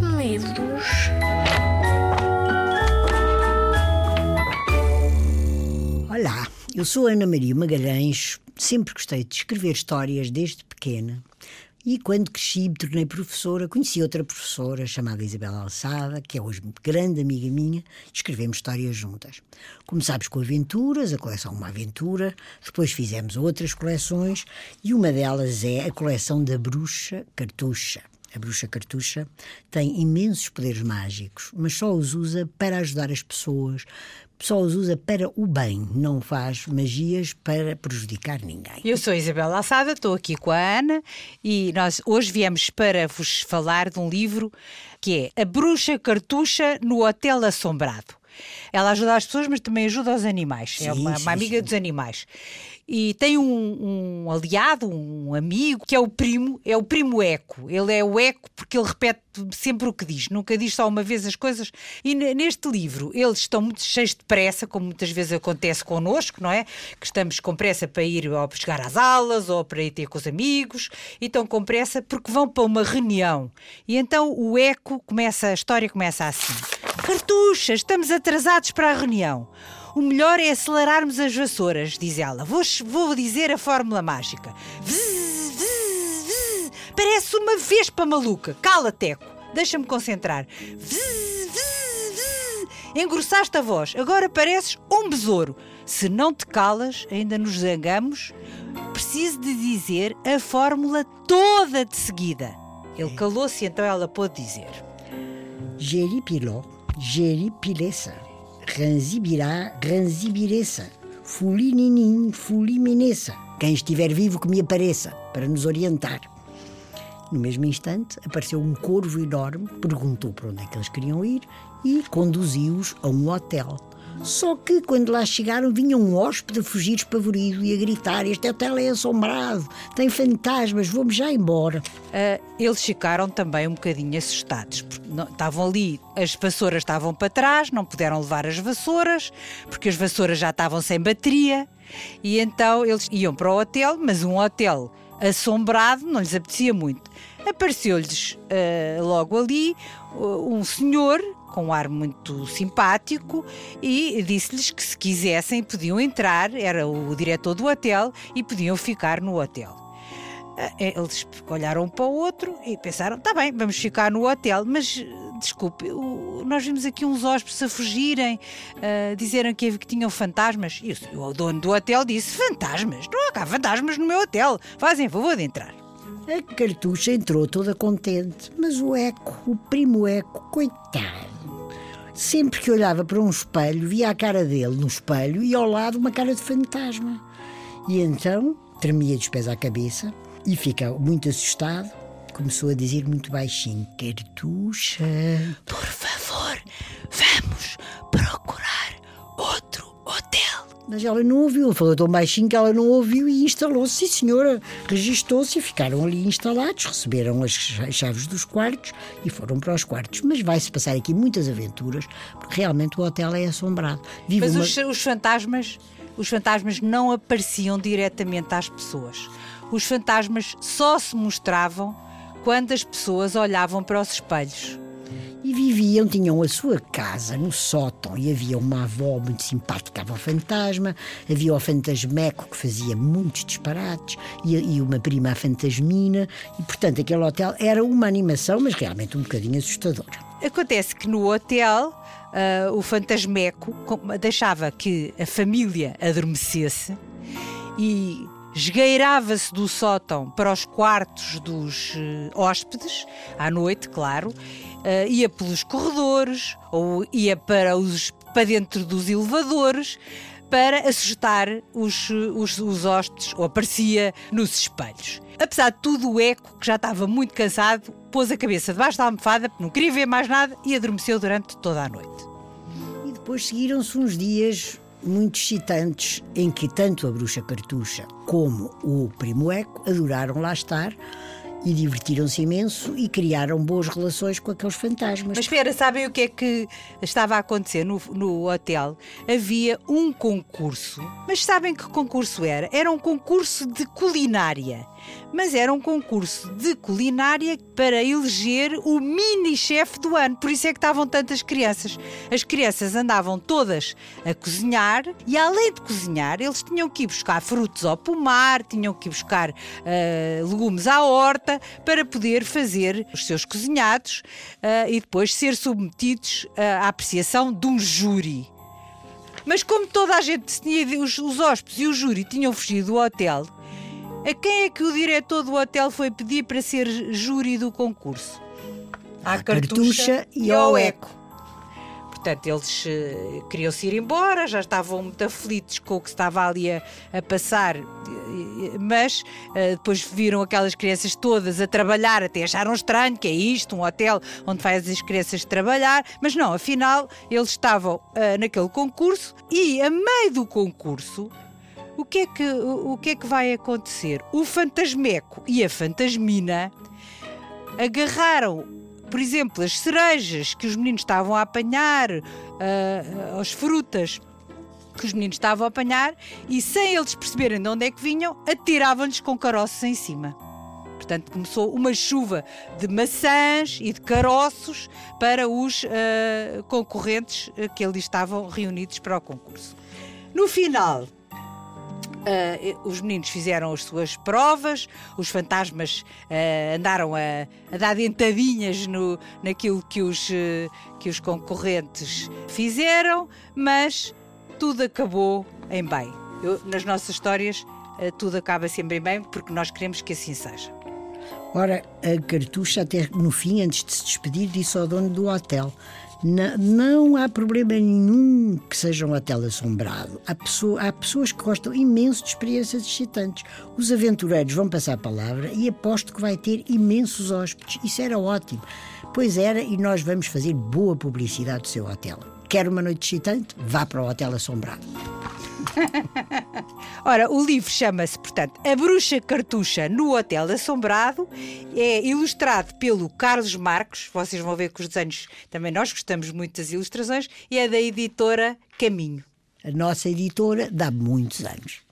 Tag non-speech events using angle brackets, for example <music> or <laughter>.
medos. Olá, eu sou Ana Maria Magalhães. Sempre gostei de escrever histórias desde pequena. E quando cresci, me tornei professora. Conheci outra professora chamada Isabela Alçada, que é hoje grande amiga minha. Escrevemos histórias juntas. Começámos com aventuras, a coleção Uma Aventura. Depois fizemos outras coleções e uma delas é a coleção da Bruxa Cartucha. A bruxa cartucha tem imensos poderes mágicos, mas só os usa para ajudar as pessoas, só os usa para o bem, não faz magias para prejudicar ninguém. Eu sou Isabel Laçada, estou aqui com a Ana e nós hoje viemos para vos falar de um livro que é A Bruxa Cartucha no Hotel Assombrado. Ela ajuda as pessoas, mas também ajuda os animais. é Sim, uma, sim, uma amiga sim. dos animais. E tem um, um aliado, um amigo, que é o primo, é o primo Eco. Ele é o Eco porque ele repete sempre o que diz, nunca diz só uma vez as coisas. E ne- neste livro eles estão muito cheios de pressa, como muitas vezes acontece connosco, não é? Que estamos com pressa para ir ou para chegar às aulas ou para ir ter com os amigos, e estão com pressa porque vão para uma reunião. E então o Eco começa, a história começa assim. Cartucha, estamos atrasados para a reunião. O melhor é acelerarmos as vassouras, diz ela. Vou, vou dizer a fórmula mágica. Vzz, vzz, vzz. Parece uma vespa maluca. Cala, Teco. Deixa-me concentrar. Engrossaste a voz. Agora pareces um besouro. Se não te calas, ainda nos zangamos. Preciso de dizer a fórmula toda de seguida. Ele calou-se e então ela pôde dizer. Geripiló, geripilessa, ranzibirá, ranzibiressa, fulininim, fuliminessa. Quem estiver vivo que me apareça, para nos orientar. No mesmo instante, apareceu um corvo enorme, perguntou para onde é que eles queriam ir e conduziu-os a um hotel. Só que quando lá chegaram, vinha um hóspede a fugir espavorido e a gritar: Este hotel é assombrado, tem fantasmas, vamos já embora. Ah, eles ficaram também um bocadinho assustados. Não- estavam ali, as vassouras estavam para trás, não puderam levar as vassouras, porque as vassouras já estavam sem bateria. E então eles iam para o hotel, mas um hotel assombrado não lhes apetecia muito. Apareceu-lhes ah, logo ali uh, um senhor com um ar muito simpático e disse-lhes que se quisessem podiam entrar, era o diretor do hotel e podiam ficar no hotel. Ah, Eles olharam um para o outro e pensaram: tá bem, vamos ficar no hotel, mas desculpe, nós vimos aqui uns hóspedes a fugirem, dizerem que, que tinham fantasmas. E o, o dono do hotel disse: fantasmas? Não há cá fantasmas no meu hotel, fazem favor de entrar. A cartucha entrou toda contente, mas o Eco, o primo Eco, coitado. Sempre que olhava para um espelho, via a cara dele no espelho e ao lado uma cara de fantasma. E então tremia dos pés à cabeça e fica muito assustado. Começou a dizer muito baixinho: Cartucha. Por favor, vamos Mas ela não ouviu, ele falou tão baixinho que ela não ouviu e instalou-se. Sim, senhora, registou-se e ficaram ali instalados, receberam as chaves dos quartos e foram para os quartos. Mas vai-se passar aqui muitas aventuras, porque realmente o hotel é assombrado. Vive Mas uma... os, os fantasmas, os fantasmas não apareciam diretamente às pessoas. Os fantasmas só se mostravam quando as pessoas olhavam para os espelhos. E viviam, tinham a sua casa no sótão e havia uma avó muito simpática, avó fantasma, havia o fantasmeco que fazia muitos disparates e, e uma prima a fantasmina e, portanto, aquele hotel era uma animação, mas realmente um bocadinho assustadora. Acontece que no hotel ah, o fantasmeco deixava que a família adormecesse e esgueirava-se do sótão para os quartos dos eh, hóspedes, à noite, claro, ah, ia pelos corredores ou ia para, os, para dentro dos elevadores para assustar os, os, os hóspedes, ou aparecia nos espelhos. Apesar de tudo, o Eco, que já estava muito cansado, pôs a cabeça debaixo da almofada, não queria ver mais nada e adormeceu durante toda a noite. E depois seguiram-se uns dias muito excitantes em que tanto a bruxa cartucha como o primo Eco adoraram lá estar e divertiram-se imenso e criaram boas relações com aqueles fantasmas. Mas espera, sabem o que é que estava a acontecer no, no hotel? Havia um concurso. Mas sabem que concurso era? Era um concurso de culinária. Mas era um concurso de culinária para eleger o mini-chefe do ano. Por isso é que estavam tantas crianças. As crianças andavam todas a cozinhar e, além de cozinhar, eles tinham que ir buscar frutos ao pomar, tinham que ir buscar uh, legumes à horta para poder fazer os seus cozinhados uh, e depois ser submetidos uh, à apreciação de um júri. Mas como toda a gente os, os hóspedes e o júri tinham fugido do hotel, a quem é que o diretor do hotel foi pedir para ser júri do concurso? À Cartucha e ao Eco. Portanto, eles uh, queriam-se ir embora, já estavam muito aflitos com o que estava ali a, a passar, mas uh, depois viram aquelas crianças todas a trabalhar, até acharam estranho que é isto, um hotel onde faz as crianças trabalhar, mas não, afinal, eles estavam uh, naquele concurso e, a meio do concurso, o que, é que, o, o que é que vai acontecer? O fantasmeco e a fantasmina agarraram por exemplo, as cerejas que os meninos estavam a apanhar, uh, as frutas que os meninos estavam a apanhar, e sem eles perceberem de onde é que vinham, atiravam-lhes com caroços em cima. Portanto, começou uma chuva de maçãs e de caroços para os uh, concorrentes que ali estavam reunidos para o concurso. No final, Uh, os meninos fizeram as suas provas, os fantasmas uh, andaram a, a, dar dentadinhas no, naquilo que os, uh, que os concorrentes fizeram, mas tudo acabou em bem. Eu, nas nossas histórias, tudo acaba sempre em bem porque nós queremos que assim seja. Ora, a cartucha, até no fim, antes de se despedir, disse ao dono do hotel: não, não, há problema nenhum que seja um hotel assombrado. Há, pessoa, há, pessoas que gostam imenso de experiências excitantes. Os aventureiros vão passar a palavra e aposto que vai ter imensos hóspedes. Isso era ótimo. Pois era, e nós vamos fazer boa publicidade do seu hotel. Quer uma noite excitante? Vá para o Hotel Assombrado. <laughs> Ora, o livro chama-se, portanto, A Bruxa Cartucha no Hotel Assombrado. É ilustrado pelo Carlos Marcos. Vocês vão ver que os desenhos também nós gostamos muito das ilustrações. E é da editora Caminho. A nossa editora dá muitos anos.